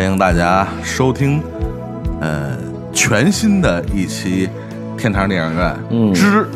欢迎大家收听，呃，全新的一期天堂电影院之，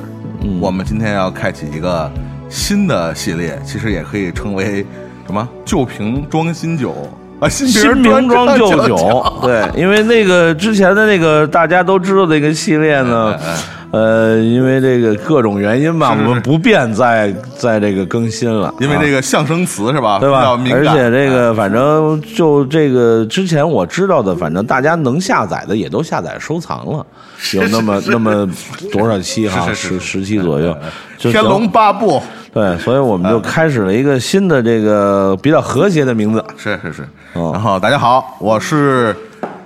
我们今天要开启一个新的系列，其实也可以称为什么旧瓶装新酒啊，新新瓶装旧酒。对，因为那个之前的那个大家都知道的一个系列呢。呃，因为这个各种原因吧，我们不便再再这个更新了。因为这个象声词是吧？对吧？而且这个反正就这个之前我知道的，反正大家能下载的也都下载收藏了，有那么那么多少期哈，十十期左右。天龙八部。对，所以我们就开始了一个新的这个比较和谐的名字。是是是。然后大家好，我是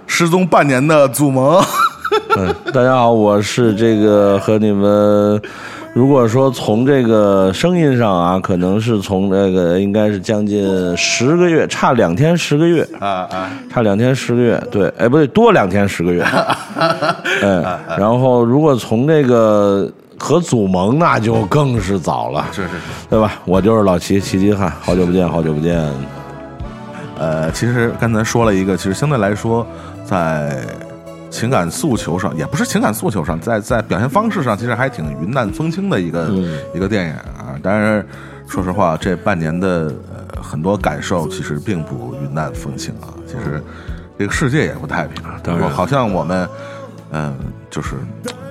失踪半年的祖萌。嗯，大家好，我是这个和你们，如果说从这个声音上啊，可能是从那个应该是将近十个月，差两天十个月啊啊，差两天十个月，对，哎不对，多两天十个月，嗯，然后如果从这个和祖萌，那就更是早了，是是是，对吧？我就是老齐齐齐汉，好久不见，好久不见。呃，其实刚才说了一个，其实相对来说在。情感诉求上也不是情感诉求上，在在表现方式上，其实还挺云淡风轻的一个一个电影啊。但是说实话，这半年的呃很多感受其实并不云淡风轻啊。其实这个世界也不太平，然后好像我们嗯就是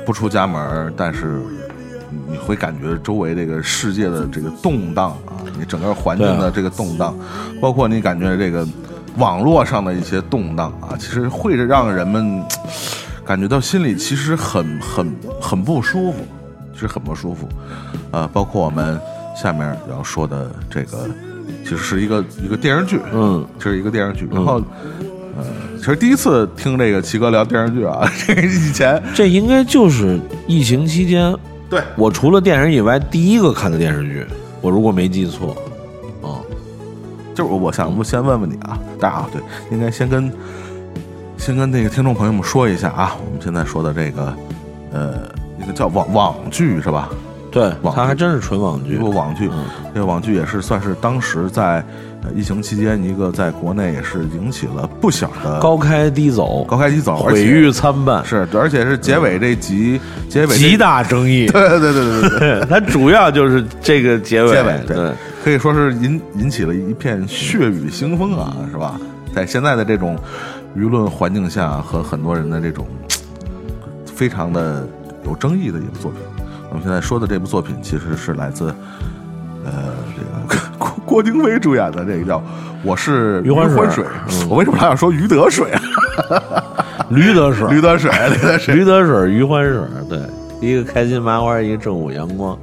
不出家门，但是你会感觉周围这个世界的这个动荡啊，你整个环境的这个动荡，包括你感觉这个。网络上的一些动荡啊，其实会让人们感觉到心里其实很很很不舒服，其实很不舒服。呃，包括我们下面要说的这个，其实是一个一个电视剧，嗯，这是一个电视剧。然后，呃，其实第一次听这个齐哥聊电视剧啊，这以前这应该就是疫情期间，对我除了电影以外第一个看的电视剧，我如果没记错。就是我想，我先问问你啊，大家对，应该先跟先跟那个听众朋友们说一下啊，我们现在说的这个呃，一个叫网网剧是吧？对，它还真是纯网剧，不网剧。这个网剧也是算是当时在疫情期间一个在国内也是引起了不小的高开低走，高开低走，毁誉参半。是，而且是结尾这集结尾极大争议。对对对对对对，它主要就是这个结尾，结尾对。可以说是引引起了一片血雨腥风啊，是吧？在现在的这种舆论环境下，和很多人的这种非常的有争议的一部作品。我们现在说的这部作品，其实是来自呃这个郭郭京飞主演的这个叫《我是余欢水》。我为什么老想说余德水啊？驴得水，驴得水，驴得 水，驴得水，余欢水。对，一个开心麻花，一个正午阳光。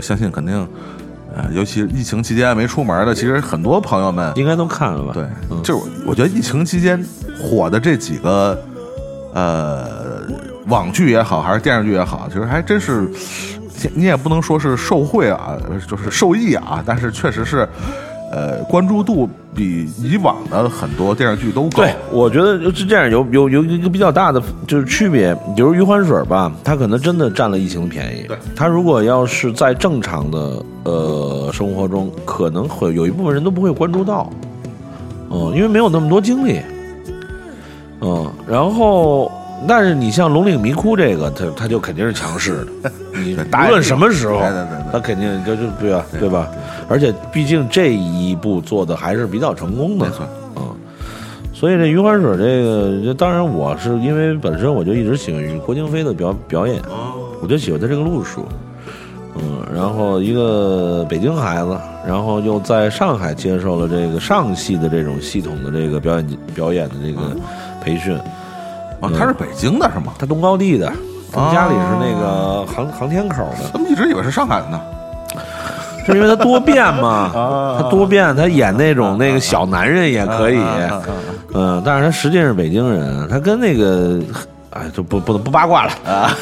相信肯定，呃，尤其疫情期间没出门的，其实很多朋友们应该都看了吧？对，就是我觉得疫情期间火的这几个，呃，网剧也好，还是电视剧也好，其实还真是，你也不能说是受贿啊，就是受益啊，但是确实是。呃，关注度比以往的很多电视剧都高。对，我觉得是这样，有有有一个比较大的就是区别，比如余欢水吧，他可能真的占了疫情的便宜。对，他如果要是在正常的呃生活中，可能会有一部分人都不会关注到，嗯，因为没有那么多精力，嗯，然后。但是你像《龙岭迷窟》这个，它它就肯定是强势的，你无论什么时候，它肯定就就对吧？对吧？而且毕竟这一步做的还是比较成功的，嗯。所以这余欢水这个，当然我是因为本身我就一直喜欢郭京飞的表表演，我就喜欢他这个路数，嗯。然后一个北京孩子，然后又在上海接受了这个上戏的这种系统的这个表演表演的这个培训。啊，他是北京的是吗？他东高地的，他们家里是那个航航天口的。他们一直以为是上海的呢，是因为他多变嘛？他多变，他演那种那个小男人也可以，嗯，但是他实际是北京人，他跟那个，哎，就不不不八卦了，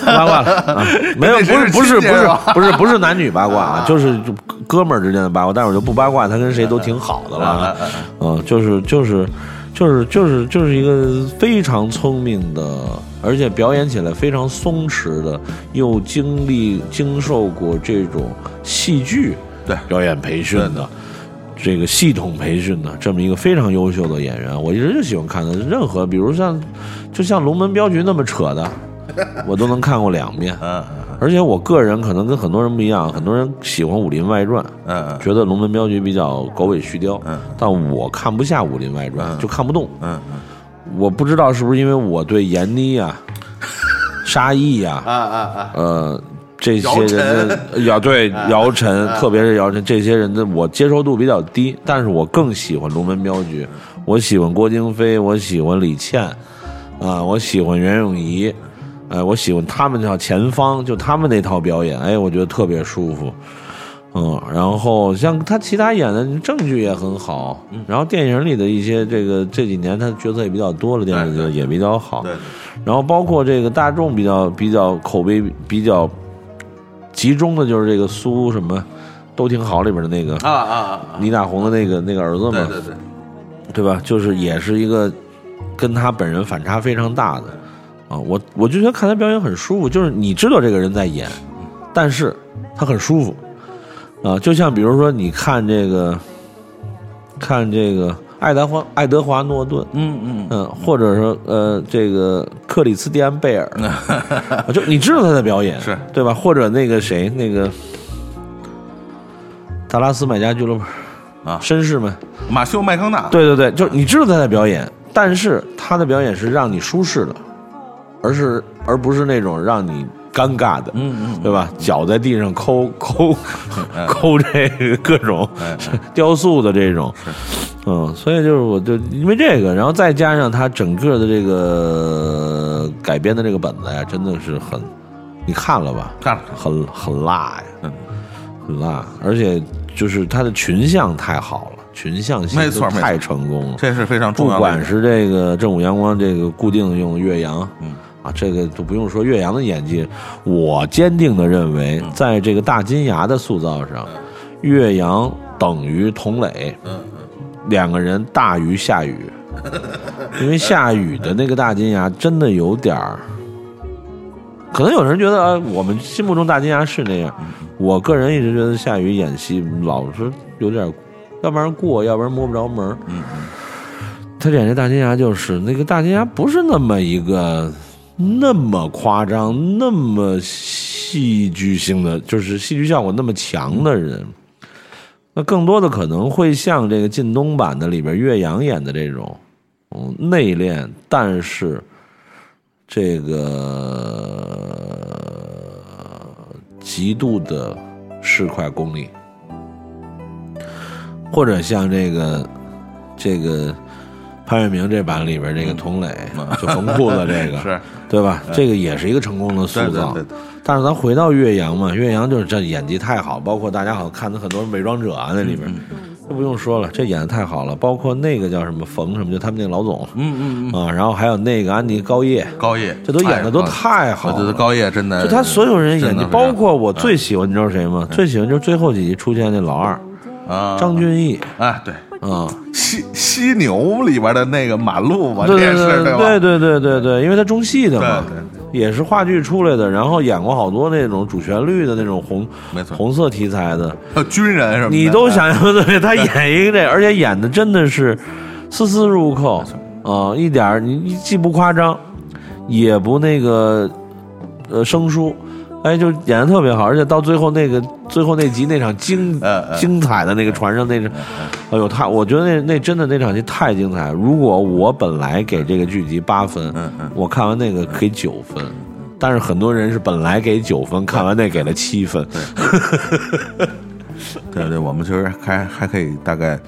不八卦了，没有，不是不是不是不是不是男女八卦啊，就是哥们儿之间的八卦，但是我就不八卦，他跟谁都挺好的了，嗯，就是就是。就是就是就是一个非常聪明的，而且表演起来非常松弛的，又经历经受过这种戏剧对表演培训的这个系统培训的这么一个非常优秀的演员，我一直就喜欢看他。任何比如像，就像《龙门镖局》那么扯的，我都能看过两遍。嗯而且我个人可能跟很多人不一样，很多人喜欢《武林外传》，嗯嗯觉得《龙门镖局》比较狗尾续貂，嗯但我看不下《武林外传》，就看不动。嗯嗯我不知道是不是因为我对闫妮啊、沙溢呀、啊啊啊！呃，这些人的姚对姚晨，特别是姚晨这些人的，我接受度比较低，但是我更喜欢《龙门镖局》，我喜欢郭京飞，我喜欢李倩，啊、我喜欢袁咏仪，呃，我喜欢他们叫前方，就他们那套表演，哎，我觉得特别舒服。嗯，然后像他其他演的证据也很好，然后电影里的一些这个这几年他角色也比较多了，电视剧也比较好。对，然后包括这个大众比较比较口碑比较集中的就是这个苏什么都挺好里边的那个啊啊啊！倪大红的那个那个儿子嘛，对对对，对吧？就是也是一个跟他本人反差非常大的啊，我我就觉得看他表演很舒服，就是你知道这个人在演，但是他很舒服啊，就像比如说你看这个看这个爱德华爱德华诺顿，嗯嗯嗯，或者说呃，这个克里斯蒂安贝尔，就你知道他在表演，是对吧？或者那个谁，那个达拉斯买家俱乐部啊绅士们，马修麦康纳，对对对，就是你知道他在表演，但是他的表演是让你舒适的，而是而不是那种让你尴尬的，嗯嗯，对吧？脚在地上抠抠 抠这个各种哎 雕塑的这种，嗯，所以就是我就因为这个，然后再加上他整个的这个改编的这个本子呀，真的是很，你看了吧？看了，很很辣呀，嗯很辣，而且就是他的群像太好了，群像戏没错太成功了。这是非常重不要的一点。管是这个正午阳光这个固定用岳阳，嗯啊，这个都不用说岳阳的演技，我坚定的认为，嗯。在这个大金牙的塑造上，岳阳等于佟磊，嗯两个人大于夏雨，因为夏雨的那个大金牙真的有点儿，可能有人觉得啊，我们心目中大金牙是那样，我个人一直觉得夏雨演戏老是有点，要不然过，要不然摸不着门儿嗯。他演这大金牙就是那个大金牙不是那么一个那么夸张、那么戏剧性的，就是戏剧效果那么强的人。那更多的可能会像这个靳东版的里边岳阳演的这种，嗯，内敛，但是这个极度的市侩功利，或者像这个这个潘粤明这版里边这个佟磊，就缝裤子这个，是对吧？这个也是一个成功的塑造。对但是咱回到岳阳嘛，岳阳就是这演技太好，包括大家好像看的很多伪装者啊，那里边这不用说了，这演的太好了。包括那个叫什么冯什么，就他们那个老总嗯嗯嗯，啊，然后还有那个安迪高叶，高叶，这都演的都哎太好了。高叶真的，就他所有人演技，包括我最喜欢，你知道谁吗？最喜欢就是最后几集出现那老二啊，张俊义哎，对，啊，犀犀牛里边的那个马路嘛，对对这也是吧？对对对对对对，因为他中戏的嘛对，也是话剧出来的，然后演过好多那种主旋律的那种红没错红色题材的，还有军人什么，你都想象不对，他演一个这，而且演的真的是丝丝入扣啊、一点你既不夸张，也不那个呃生疏，哎，就演的特别好，而且到最后那个最后那集那场精精彩的那个船上那场，哎呦，他我觉得那那真的那场戏太精彩。如果我本来给这个剧集八分，嗯嗯我看完那个给九分。但是很多人是本来给九分，看完那给了七分。对对，我们其实还还可以大概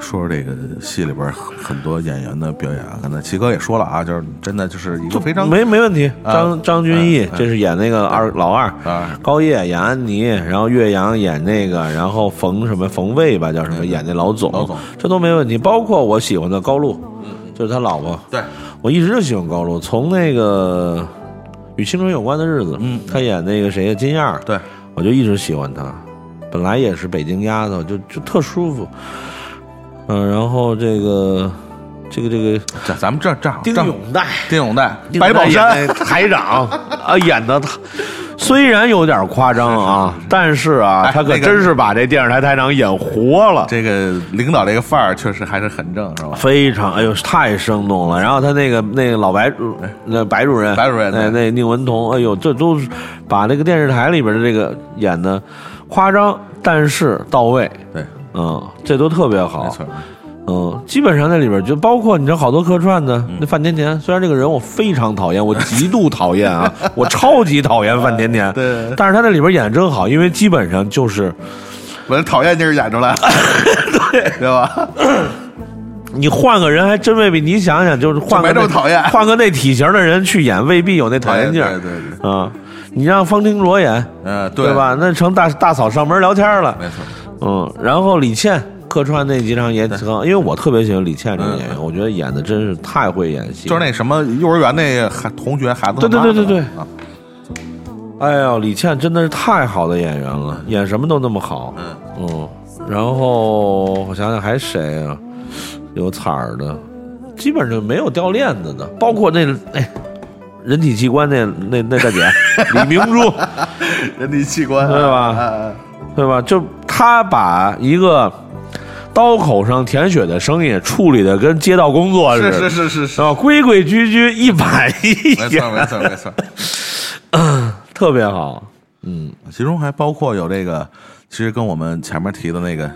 说说这个戏里边很多演员的表演啊。刚才齐哥也说了啊，就是真的就是一个非常没没问题。啊张张钧甯这是演那个二老二，啊高叶演安妮，然后岳阳演那个，然后冯什么冯卫吧叫什么演那老总，老总这都没问题。包括我喜欢的高露，就是他老婆，对，我一直就喜欢高露，从那个与青春有关的日子，嗯他演那个谁呀金燕儿，对，我就一直喜欢他，本来也是北京丫头，就就特舒服。嗯，然后这个这个这个咱咱们这这样这样戴，丁永岱、白宝山，台长啊，演的他虽然有点夸张啊，但是啊，他可真是把这电视台台长演活了。这个领导这个范儿确实还是很正，是吧？非常，哎呦，太生动了。然后他那个那个老白，那白主任，白主任那那宁文彤，哎呦，这都是把这个电视台里边的这个演的夸张，但是到位，对，嗯，这都特别好。没错。嗯，基本上在里边就包括你知道好多客串的，那范甜甜，虽然这个人我非常讨厌，我 极度讨厌啊，我超级讨厌 范甜甜，对但是他在里边演的真好，因为基本上就是我这讨厌劲儿演出来了，对对吧？你换个人还真未必，你想想就是换个这么讨厌换个那体型的人去演，未必有那讨厌劲儿，对对对啊，你让方清卓演，嗯，对？吧？那成大大嫂上门聊天了，没错，嗯，然后李倩客串那几场也挺好，因为我特别喜欢李倩这个演员，我觉得演的真是太会演戏，就是那什么幼儿园那孩同学孩子对对对对对啊哎呦，李倩真的是太好的演员了，演什么都那么好。嗯嗯，然后我想想还谁啊？有彩儿的，基本上没有掉链子的，包括那哎，人体器官那那那大姐 李明珠，人体器官，对吧啊？对吧？就她把一个刀口上舔血的声音处理的跟街道工作似是的，是是是。是，吧？规规矩矩，一板一眼，没错没错没错。嗯 特别好。嗯，其中还包括有这个，其实跟我们前面提的那个，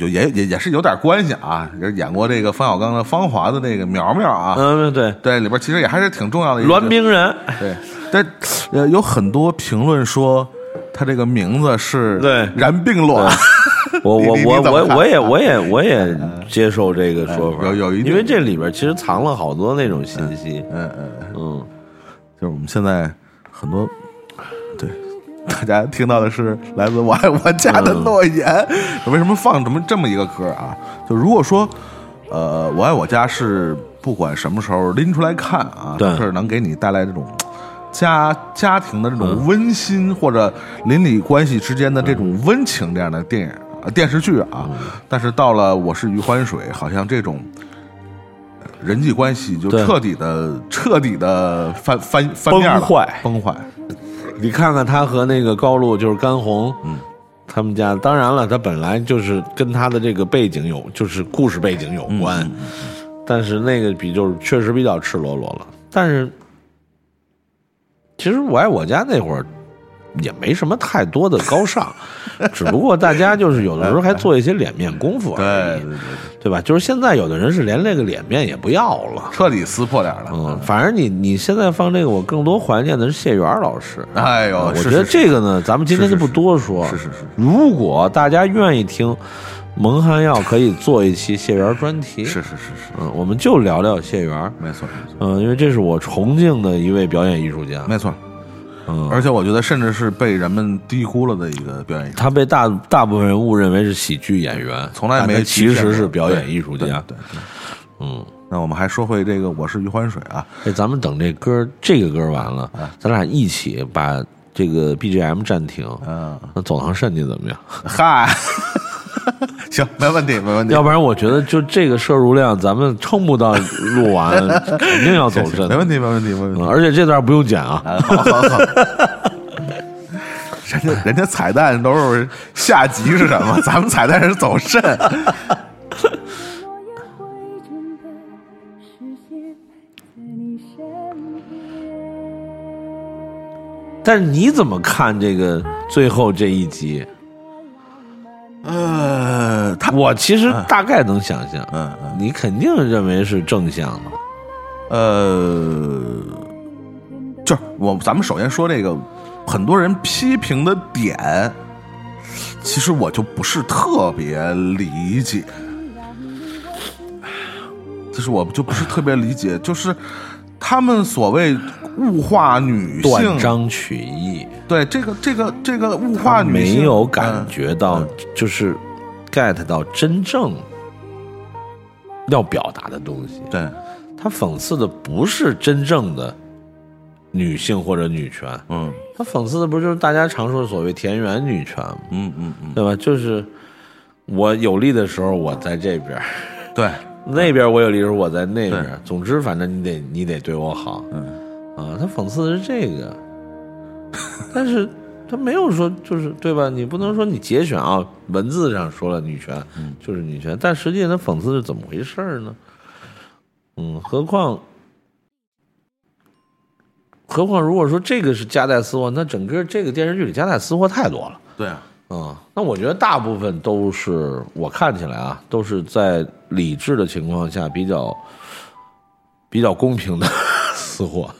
就也也也是有点关系啊，也是演过这个冯小刚的《芳华》的那个苗苗啊，嗯，对，对，里边其实也还是挺重要的一个栾冰人，对，但呃，有很多评论说他这个名字是对。然并卵，我我我我我也我也我也接受这个说法，有有一定因为这里边其实藏了好多那种信息，嗯嗯，嗯。嗯，就是我们现在很多对。大家听到的是来自我爱我家的诺言。为什么放这么这么一个歌啊？就如果说，呃，我爱我家是不管什么时候拎出来看啊，对。都是能给你带来这种家家庭的这种温馨，或者邻里关系之间的这种温情这样的电影、呃、电视剧啊。但是到了我是余欢水，好像这种。呃人际关系就彻底的、彻底的翻翻翻面了崩坏崩坏。你看看他和那个高露就是甘红，嗯，他们家当然了，他本来就是跟他的这个背景有，就是故事背景有关，但是那个比就是确实比较赤裸裸了。但是其实我爱我家那会儿也没什么太多的高尚，只不过大家就是有的时候还做一些脸面功夫而已，对对对，对吧？就是现在有的人是连那个脸面也不要了。彻底撕破脸了。嗯，反正你你现在放这个，我更多怀念的是谢元老师。哎呦，我觉得这个呢，咱们今天就不多说。是是是如果大家愿意听，蒙汉药可以做一期谢元专题。是是是是，嗯，我们就聊聊谢元。没错没错嗯，因为这是我崇敬的一位表演艺术家。没错。嗯，而且我觉得，甚至是被人们低估了的一个表演艺术家，他被大大部分人误认为是喜剧演员，从来没其实是表演艺术家。对对对。嗯，那我们还说回这个《我是余欢水》啊，哎，咱们等这歌这个歌完了，咱俩一起把这个 BGM 暂停。嗯，那走堂肾去怎么样？嗨，行，没问题，没问题，要不然我觉得就这个摄入量，咱们撑不到录完，肯定要走肾。没问题，没问题，没问题嗯。而且这段不用剪啊。啊好好好。人家人家彩蛋都是下集是什么？咱们彩蛋是走肾。但是你怎么看这个最后这一集？呃，他我其实大概能想象，嗯嗯。你肯定认为是正向的。呃，就是我咱们首先说这个，很多人批评的点，其实我就不是特别理解，就是我就不是特别理解，就是他们所谓物化女性断，章取义，对这个这个这个物化女性没有感嗯觉到，就是 get 到真正要表达的东西。对，他讽刺的不是真正的女性或者女权，嗯他讽刺的不就是大家常说的所谓田园女权吗？嗯嗯嗯，对吧？就是我有利的时候我在这边，对，那边我有利的时候我在那边。总之，反正你得你得对我好。嗯。啊，他讽刺的是这个。但是他没有说就是对吧？你不能说你节选啊，文字上说了女权就是女权，但实际上他讽刺是怎么回事呢？嗯，何况何况如果说这个是夹带私货，那整个这个电视剧里夹带私货太多了。对啊，嗯，那我觉得大部分都是我看起来啊，都是在理智的情况下比较比较公平的 私货，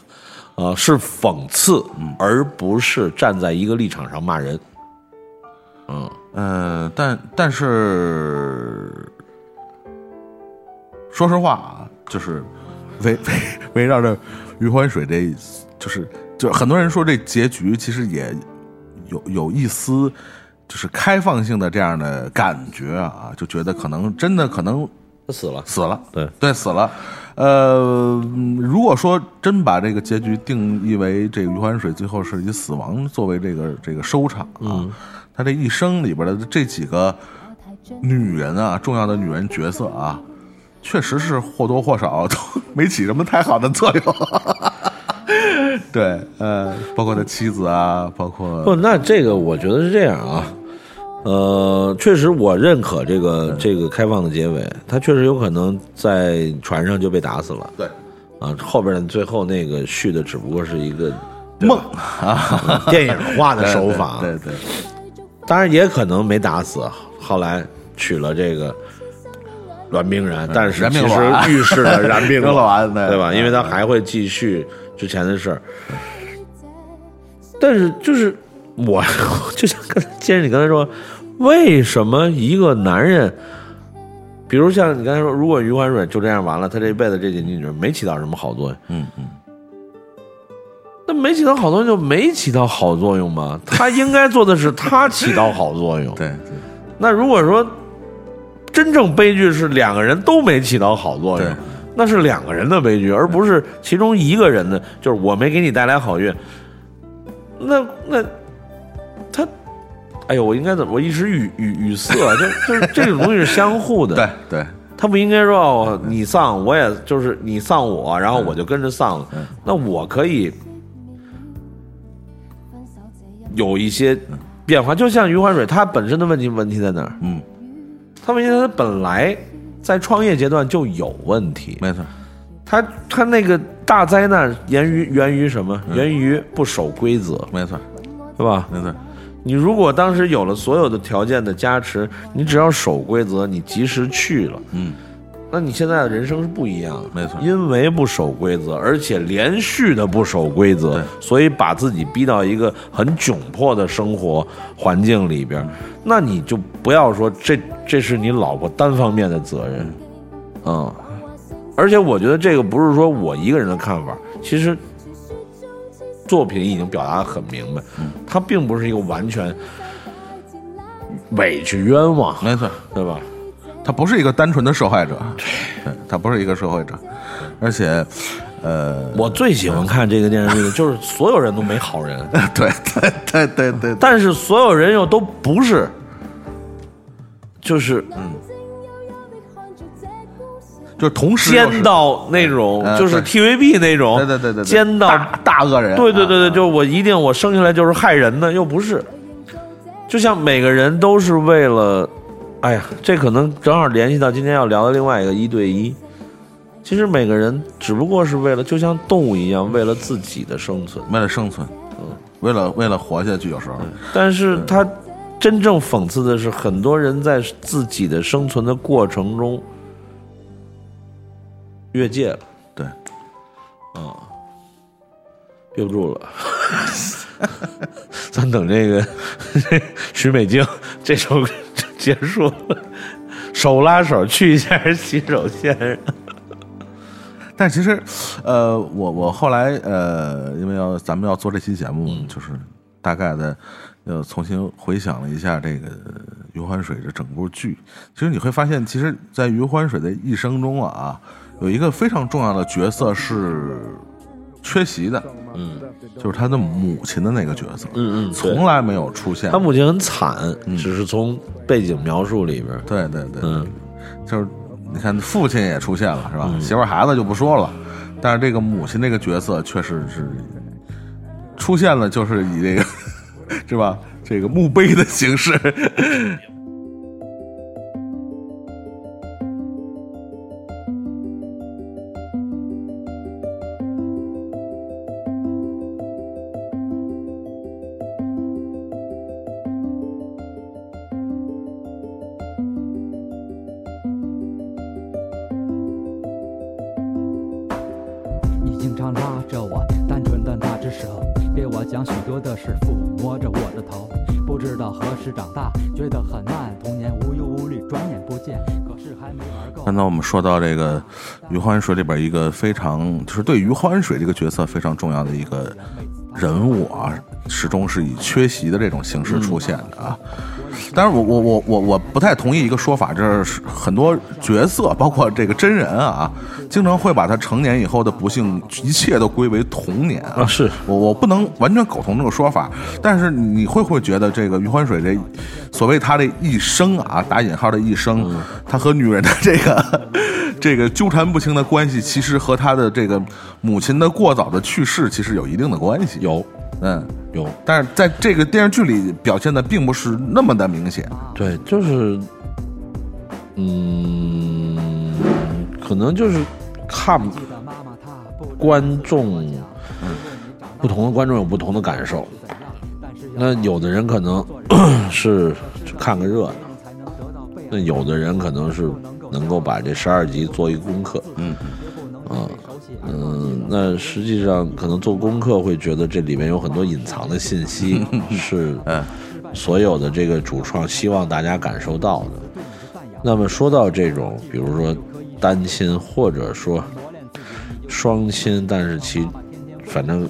啊、是讽刺，而不是站在一个立场上骂人。嗯，呃，但但是说实话啊，就是围围围绕着余欢水这，就是就是很多人说这结局其实也有有一丝就是开放性的这样的感觉啊，就觉得可能真的可能他死了。死了，对对，死了。呃，嗯如果说真把这个结局定义为这个余欢水最后是以死亡作为这个这个收场啊，他这一生里边的这几个女人啊，重要的女人角色啊，确实是或多或少 都没起什么太好的作用。对，呃，包括他妻子啊，包括不，那这个我觉得是这样啊，呃，确实我认可这个这个开放的结尾，他确实有可能在船上就被打死了对啊，后边的最后那个续的只不过是一个梦啊，电影化的手法，对对对当然也可能没打死，后来娶了这个栾冰然，但是燃其实预示了燃并扔了对吧？因为他还会继续之前的事儿。但是就是我，就像刚才接着你刚才说，为什么一个男人，比如像你刚才说，如果余欢水就这样完了，他这一辈子这几女人没起到什么好作用，嗯嗯，那没起到好作用就没起到好作用吗？他应该做的是他起到好作用。对对那如果说真正悲剧是两个人都没起到好作用，那是两个人的悲剧，而不是其中一个人的，就是我没给你带来好运。那那他，哎呦，我应该怎么？我一时语语语塞，就就是这种东西是相互的。对对，他不应该说哦，你丧，我也就是你丧我，然后我就跟着丧了。那我可以有一些变化，就像余欢水，他本身的问题问题在哪儿？嗯，他问题他本来在创业阶段就有问题，没错，他他那个大灾难源于源于什么？源于不守规则，没错，对吧？没错，你如果当时有了所有的条件的加持，你只要守规则，你及时去了，嗯，那你现在的人生是不一样的。没错。因为不守规则，而且连续的不守规则，所以把自己逼到一个很窘迫的生活环境里边，那你就不要说这这是你老婆单方面的责任，嗯。而且我觉得这个不是说我一个人的看法，其实作品已经表达的很明白，他并不是一个完全委屈冤枉，没错。对吧？他不是一个单纯的受害者，对，他不是一个受害者，而且，呃，我最喜欢看这个电视剧的就是所有人都没好人，对对对对对，但是所有人又都不是，就是就是同时奸到那种，呃就是 TVB 那种，对对对对对。奸到大大恶人，对对对对，啊就是我一定我生下来就是害人的，又不是，就像每个人都是为了，哎呀，这可能正好联系到今天要聊的另外一个一对一。其实每个人只不过是为了，就像动物一样，为了自己的生存。为了生存，嗯。为了为了活下去，有时候，但是他真正讽刺的是，很多人在自己的生存的过程中越界了，对，憋不住了。咱等这个 徐美静这首结束了，手拉手去一下洗手间。但其实，呃，我我后来呃，因为要咱们要做这期节目，就是大概的呃重新回想了一下这个余欢水的整部剧。其实你会发现，其实，在余欢水的一生中啊，有一个非常重要的角色是缺席的，嗯就是他的母亲的那个角色，嗯嗯，从来没有出现他。母亲很惨，只是从背景描述里边，对对对，嗯就是你看父亲也出现了是吧？媳妇孩子就不说了，但是这个母亲那个角色确实是出现了，就是以这个 是吧？这个墓碑的形式。是长大，觉得很慢，童年无忧无虑，转眼不见。可是还没玩够。刚才我们说到这个《余欢水》里边一个非常，就是对于欢水这个角色非常重要的一个人物啊，始终是以缺席的这种形式出现的啊。当然，我我我我我不太同意一个说法，就是很多角色，包括这个真人啊，经常会把他成年以后的不幸一切都归为童年啊。啊是我我不能完全苟同这个说法，但是你会不会觉得这个余欢水这所谓他的一生啊，打引号的一生，他和女人的这个 这个纠缠不清的关系，其实和他的这个母亲的过早的去世，其实有一定的关系。有嗯，有，但是在这个电视剧里表现的并不是那么的明显。对，就是，嗯，可能就是看观众，不同的观众有不同的感受。那有的人可能 是看个热闹，那有的人可能是能够把这十二集做一个功课。嗯啊，嗯，那实际上可能做功课会觉得这里面有很多隐藏的信息，是嗯所有的这个主创希望大家感受到的。那么说到这种，比如说单亲或者说双亲，但是其反正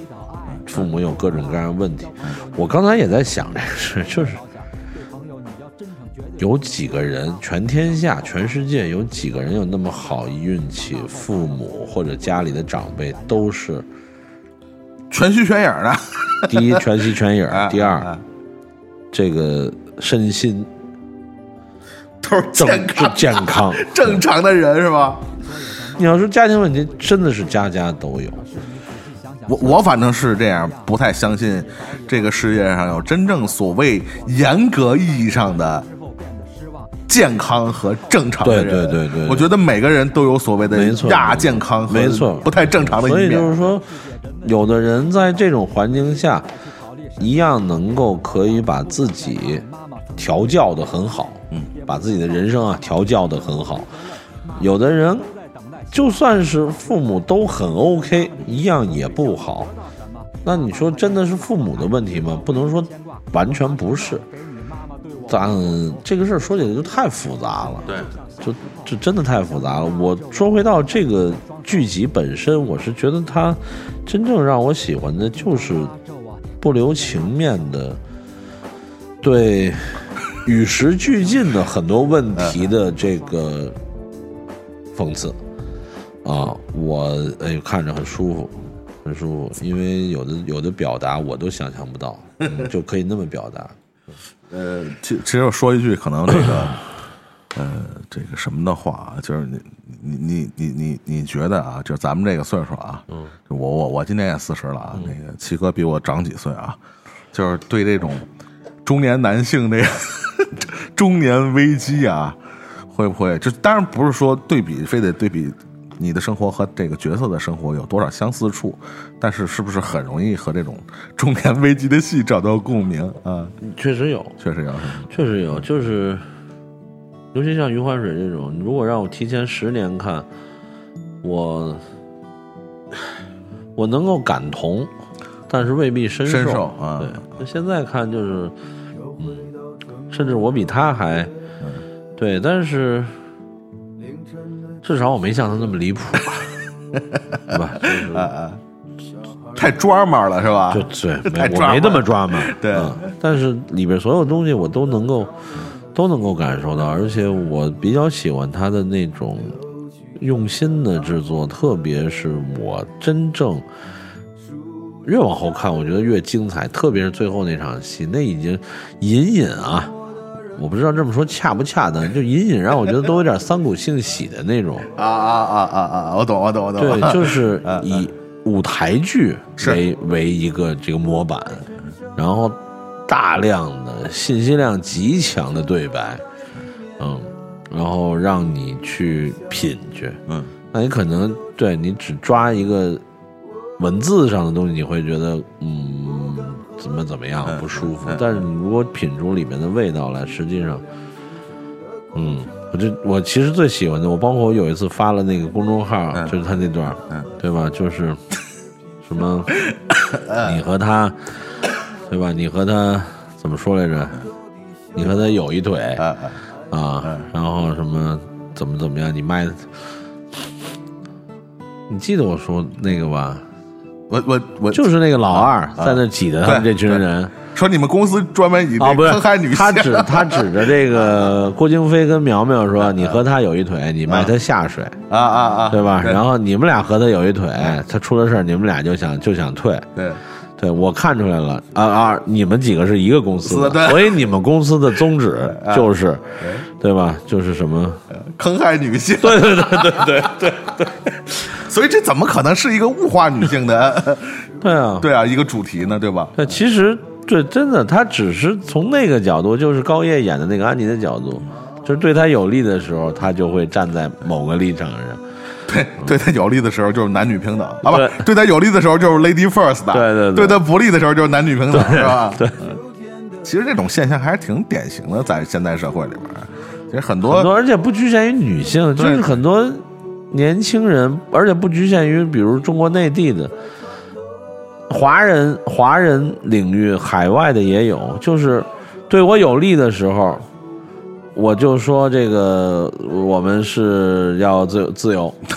父母有各种各样的问题，我刚才也在想这个事，就是有几个人，全天下、全世界有几个人有那么好运气，父母或者家里的长辈都是全虚全影的，第一全息全影哎，第二哎这个身心都是正健康健康。正常的人是吧？你要说家庭问题，真的是家家都有。我我反正是这样，不太相信这个世界上有真正所谓严格意义上的健康和正常的人。对对对对对我觉得每个人都有所谓的亚健康和没错不太正常的所以。就是说，有的人在这种环境下，一样能够可以把自己调教的很好，嗯，把自己的人生啊调教的很好。有的人就算是父母都很 OK，一样也不好。那你说真的是父母的问题吗？不能说完全不是。但这个事儿说起来就太复杂了，对，就就真的太复杂了。我说回到这个剧集本身，我是觉得它真正让我喜欢的就是不留情面的对与时俱进的很多问题的这个讽刺啊，我哎看着很舒服。很舒服，因为有的有的表达我都想象不到，嗯就可以那么表达。呃，其其实我说一句可能这个，呃，这个什么的话啊，就是你你你你你你觉得啊，就咱们这个岁数啊，嗯，我我我今年也四十了啊，那个七哥比我长几岁啊，就是对这种中年男性这个 中年危机啊，会不会就当然不是说对比，非得对比。你的生活和这个角色的生活有多少相似处？但是是不是很容易和这种 中年危机的戏找到共鸣啊？确实有，确实有，确实有，就是，尤其像余欢水这种，如果让我提前十年看，我我能够感同，但是未必深深受啊对，那现在看就是，嗯，甚至我比他还，嗯对，但是至少我没像他那么离谱，对吧？就是太抓马了是吧？就对，我没那么抓马。对嗯但是里边所有东西我都能够都能够感受到，而且我比较喜欢他的那种用心的制作，特别是我真正越往后看，我觉得越精彩，特别是最后那场戏，那已经隐隐啊。我不知道这么说恰不恰当，就隐隐让我觉得都有点三股性喜的那种，啊啊啊啊啊！我懂，我懂，我懂。对，就是 以舞台剧为为一个这个模板，然后大量的信息量极强的对白，嗯，然后让你去品去，嗯，那你可能对你只抓一个文字上的东西，你会觉得嗯怎么怎么样嗯不舒服嗯，但是你如果品出里面的味道来，实际上，嗯，我就我其实最喜欢的，我包括我有一次发了那个公众号，嗯就是他那段对吧？就是 什么 你和他，对吧？你和他怎么说来着？你和他有一腿啊，然后什么怎么怎么样？你卖，你记得我说那个吧？我我我就是那个老二啊在那挤的他们这群人。说你们公司专门以啊，不是坑害女性，他指 他指着这个郭京飞跟苗苗说：“你和他有一腿，你卖他下水，啊啊啊，对吧？然后你们俩和他有一腿，他出了事儿，你们俩就想就想退。对对我看出来了啊啊！你们几个是一个公司所以你们公司的宗旨 就是，对吧？就是什么？坑害女性，对对对对对对对所以这怎么可能是一个物化女性的？对啊！对啊，一个主题呢，对吧？对，其实这，真的，他只是从那个角度，就是高叶演的那个安妮的角度，就是对他有利的时候，他就会站在某个立场上。对，对他有利的时候就是男女平等啊，不对，对他有利的时候就是 lady first 的，对对对对他不利的时候就是男女平等，是吧？对，其实这种现象还是挺典型的，在现代社会里边，其实很多很多，而且不局限于女性，就是很多年轻人，而且不局限于比如中国内地的华人华人领域，海外的也有，就是对我有利的时候。我就说这个，我们是要自由自由，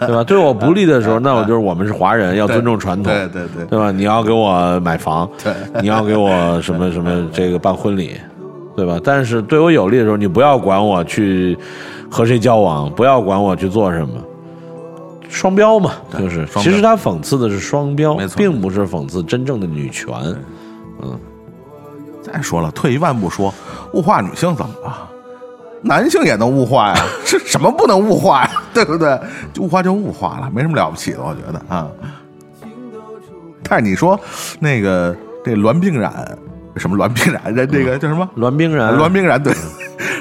对吧？对我不利的时候，那我就是我们是华人，要尊重传统，对对对对吧？你要给我买房，对你要给我什么什么这个办婚礼，对吧？但是对我有利的时候，你不要管我去和谁交往，不要管我去做什么，双标嘛，就是。其实他讽刺的是双标并不是讽刺真正的女权。嗯再说了，退一万步说，物化女性怎么了？男性也能物化呀，是什么不能物化呀？对不对？物化就物化了，没什么了不起的，我觉得啊。但是你说那个这栾冰染，什么栾冰染？这这个叫什么？栾冰染，栾冰染对，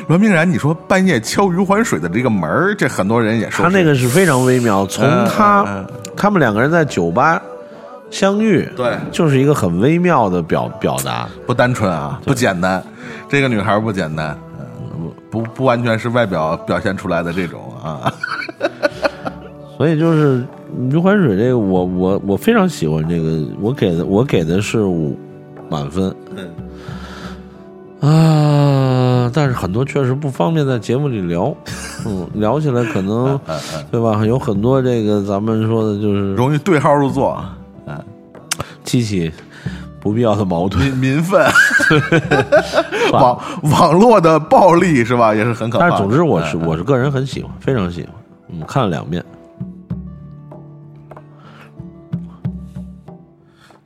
栾明然，你说半夜敲余欢水的这个门儿，这很多人也说他那个是非常微妙，从嗯他、嗯他们两个人在酒吧相遇，对就是一个很微妙的表表达。不单纯啊，不简单，这个女孩不简单，嗯，不不不完全是外表表现出来的这种啊。所以就是余欢水这个，我我我非常喜欢这个，我给的我给的是五满分。啊，但是很多确实不方便在节目里聊，嗯，聊起来可能对吧？有很多这个咱们说的就是容易对号入座，嗯，激起不必要的矛盾。民民愤，网网络的暴力是吧，也是很可怕。但是总之，我是嗯我是个人很喜欢，非常喜欢，嗯，看了两遍。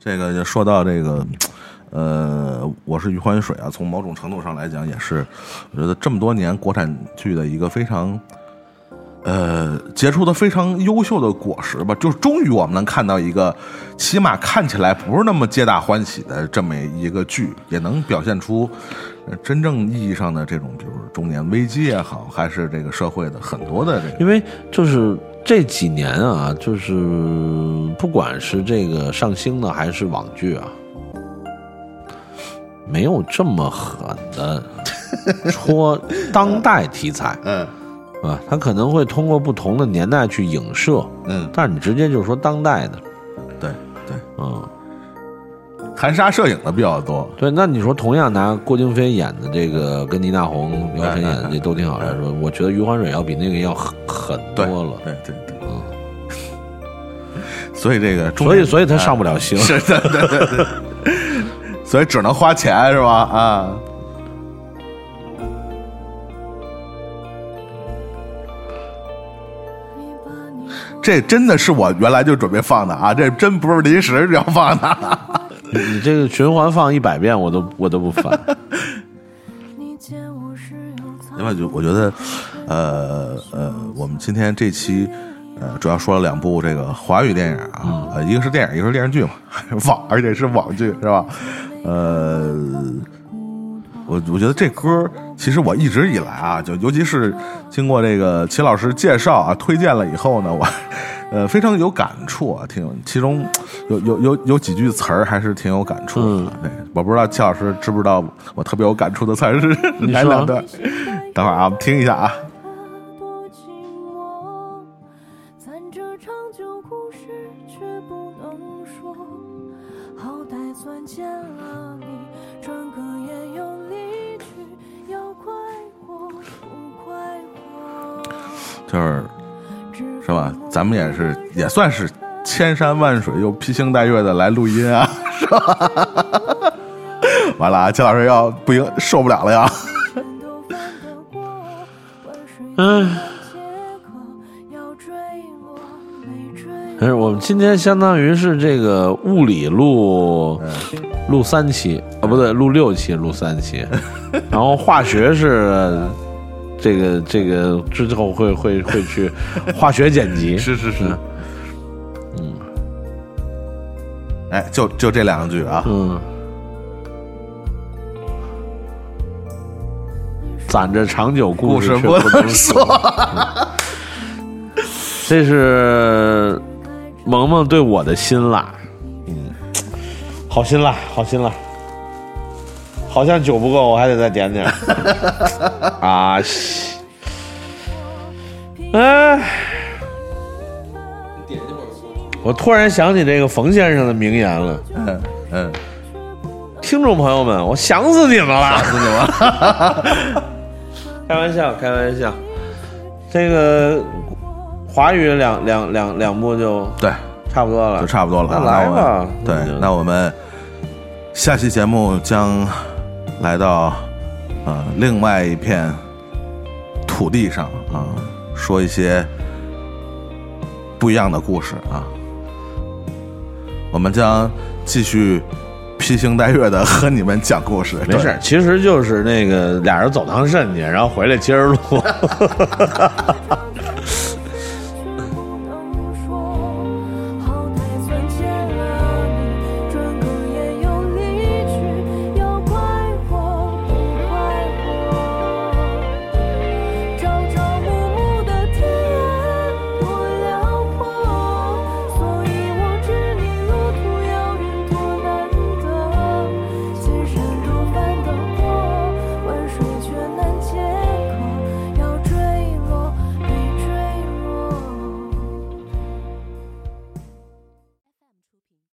这个就说到这个，呃，我是余欢水啊，从某种程度上来讲，也是我觉得这么多年国产剧的一个非常。呃，结出的非常优秀的果实吧，就是终于我们能看到一个，起码看起来不是那么皆大欢喜的这么一个剧，也能表现出真正意义上的这种，比如中年危机也好，还是这个社会的很多的这个，因为就是这几年啊，就是不管是这个上星的还是网剧啊，没有这么狠的 戳当代题材。嗯。啊，他可能会通过不同的年代去影射，嗯，但是你直接就说当代的，对对，嗯，含沙射影的比较多，对，那你说同样拿郭京飞演的这个跟倪大红、苗晨演的这都挺好来说，我觉得余欢水要比那个要狠狠多了，对对对，嗯，所以这个所以所以他上不了星。是的，对对对，所以只能花钱是吧？啊，这真的是我原来就准备放的啊，这真不是临时要放的。你你这个循环放一百遍，我都我都不烦。另外，就我觉得，呃呃，我们今天这期呃，主要说了两部这个华语电影啊，呃，一个是电影，一个是电视剧嘛，网，而且是网剧，是吧？呃，我我觉得这歌其实我一直以来啊，就尤其是经过这个齐老师介绍啊、推荐了以后呢，我 呃非常有感触啊，挺其中有有有有几句词儿还是挺有感触的。对，我不知道齐老师知不知道我特别有感触的词儿是哪两段？等会儿啊，我们听一下啊。就是是吧？咱们也是也算是千山万水又披星戴月的来录音啊，是吧？完了啊，姜老师要不行受不了了呀！嗯，可，是我们今天相当于是这个物理录录三期啊，不对，录六期，录三期，然后化学是这个这个之后会会会去化学剪辑，是是是，嗯，哎，就就这两句啊，嗯，攒着长久故故事却不能不能说，嗯。这是萌萌对我的辛辣，嗯，好辛辣，好辛辣，好像酒不够，我还得再点点儿 啊，西哎。我突然想起这个冯先生的名言了，嗯嗯，听众朋友们，我想死你们了！死你了！开玩笑，开玩笑。这个华语两两两两部就对，差不多了，就差不多了。那来吧。对，那我们下期节目将来到呃另外一片土地上啊，说一些不一样的故事啊。我们将继续披星戴月的和你们讲故事。没事，其实就是那个俩人走趟肾去，然后回来接着录。